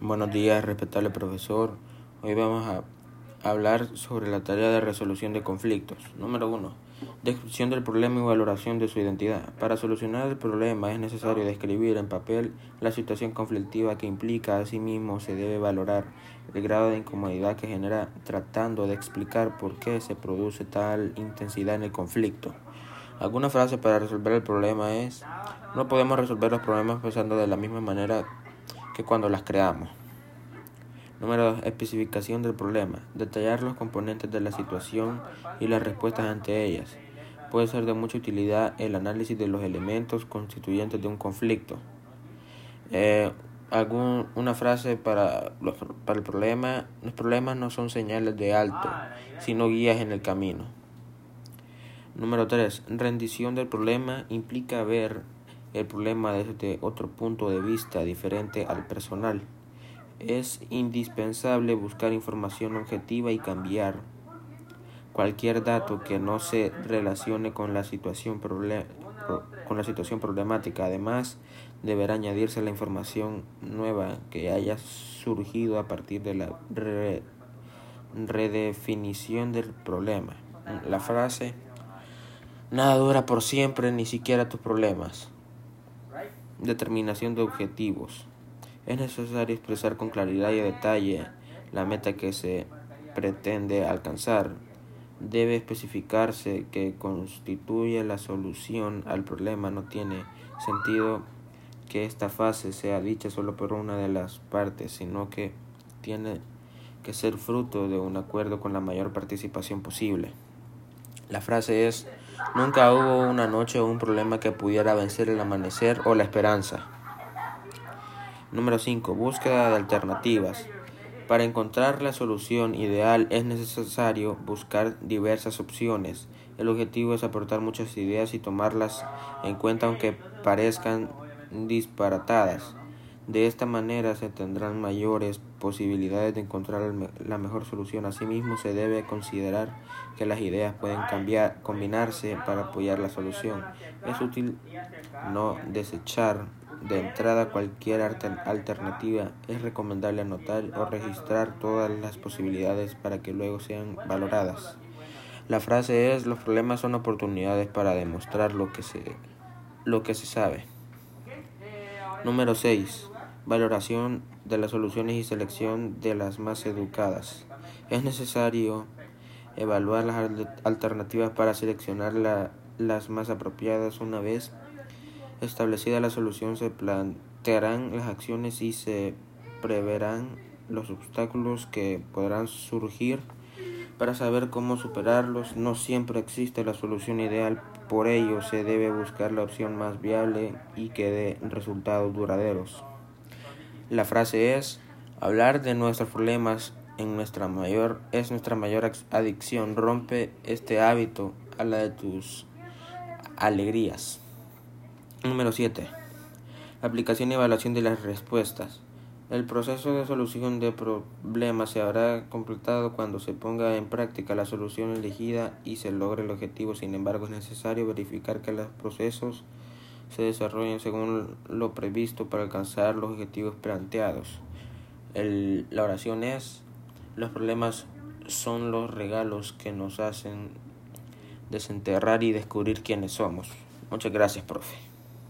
Buenos días, respetable profesor. Hoy vamos a hablar sobre la tarea de resolución de conflictos. Número 1. Descripción del problema y valoración de su identidad. Para solucionar el problema es necesario describir en papel la situación conflictiva que implica. Asimismo, se debe valorar el grado de incomodidad que genera tratando de explicar por qué se produce tal intensidad en el conflicto. Alguna frase para resolver el problema es, no podemos resolver los problemas pensando de la misma manera que cuando las creamos. Número 2. Especificación del problema. Detallar los componentes de la situación y las respuestas ante ellas. Puede ser de mucha utilidad el análisis de los elementos constituyentes de un conflicto. Eh, algún, una frase para, para el problema. Los problemas no son señales de alto, sino guías en el camino. Número 3. Rendición del problema implica ver el problema desde otro punto de vista diferente al personal. Es indispensable buscar información objetiva y cambiar cualquier dato que no se relacione con la situación, con la situación problemática. Además, deberá añadirse la información nueva que haya surgido a partir de la redefinición del problema. La frase, nada dura por siempre, ni siquiera tus problemas. Determinación de objetivos. Es necesario expresar con claridad y detalle la meta que se pretende alcanzar. Debe especificarse que constituye la solución al problema. No tiene sentido que esta fase sea dicha solo por una de las partes, sino que tiene que ser fruto de un acuerdo con la mayor participación posible. La frase es Nunca hubo una noche o un problema que pudiera vencer el amanecer o la esperanza. Número 5. Búsqueda de alternativas. Para encontrar la solución ideal es necesario buscar diversas opciones. El objetivo es aportar muchas ideas y tomarlas en cuenta aunque parezcan disparatadas. De esta manera se tendrán mayores posibilidades de encontrar la mejor solución. Asimismo, se debe considerar que las ideas pueden cambiar, combinarse para apoyar la solución. Es útil no desechar de entrada cualquier alternativa. Es recomendable anotar o registrar todas las posibilidades para que luego sean valoradas. La frase es, los problemas son oportunidades para demostrar lo que se, lo que se sabe. Número 6. Valoración de las soluciones y selección de las más educadas. Es necesario evaluar las alternativas para seleccionar las más apropiadas. Una vez establecida la solución, se plantearán las acciones y se preverán los obstáculos que podrán surgir para saber cómo superarlos. No siempre existe la solución ideal, por ello se debe buscar la opción más viable y que dé resultados duraderos. La frase es, hablar de nuestros problemas en nuestra mayor, es nuestra mayor adicción. Rompe este hábito a la de tus alegrías. Número 7. Aplicación y evaluación de las respuestas. El proceso de solución de problemas se habrá completado cuando se ponga en práctica la solución elegida y se logre el objetivo. Sin embargo, es necesario verificar que los procesos se desarrollen según lo previsto para alcanzar los objetivos planteados. la oración es, los problemas son los regalos que nos hacen desenterrar y descubrir quiénes somos. Muchas gracias, profe.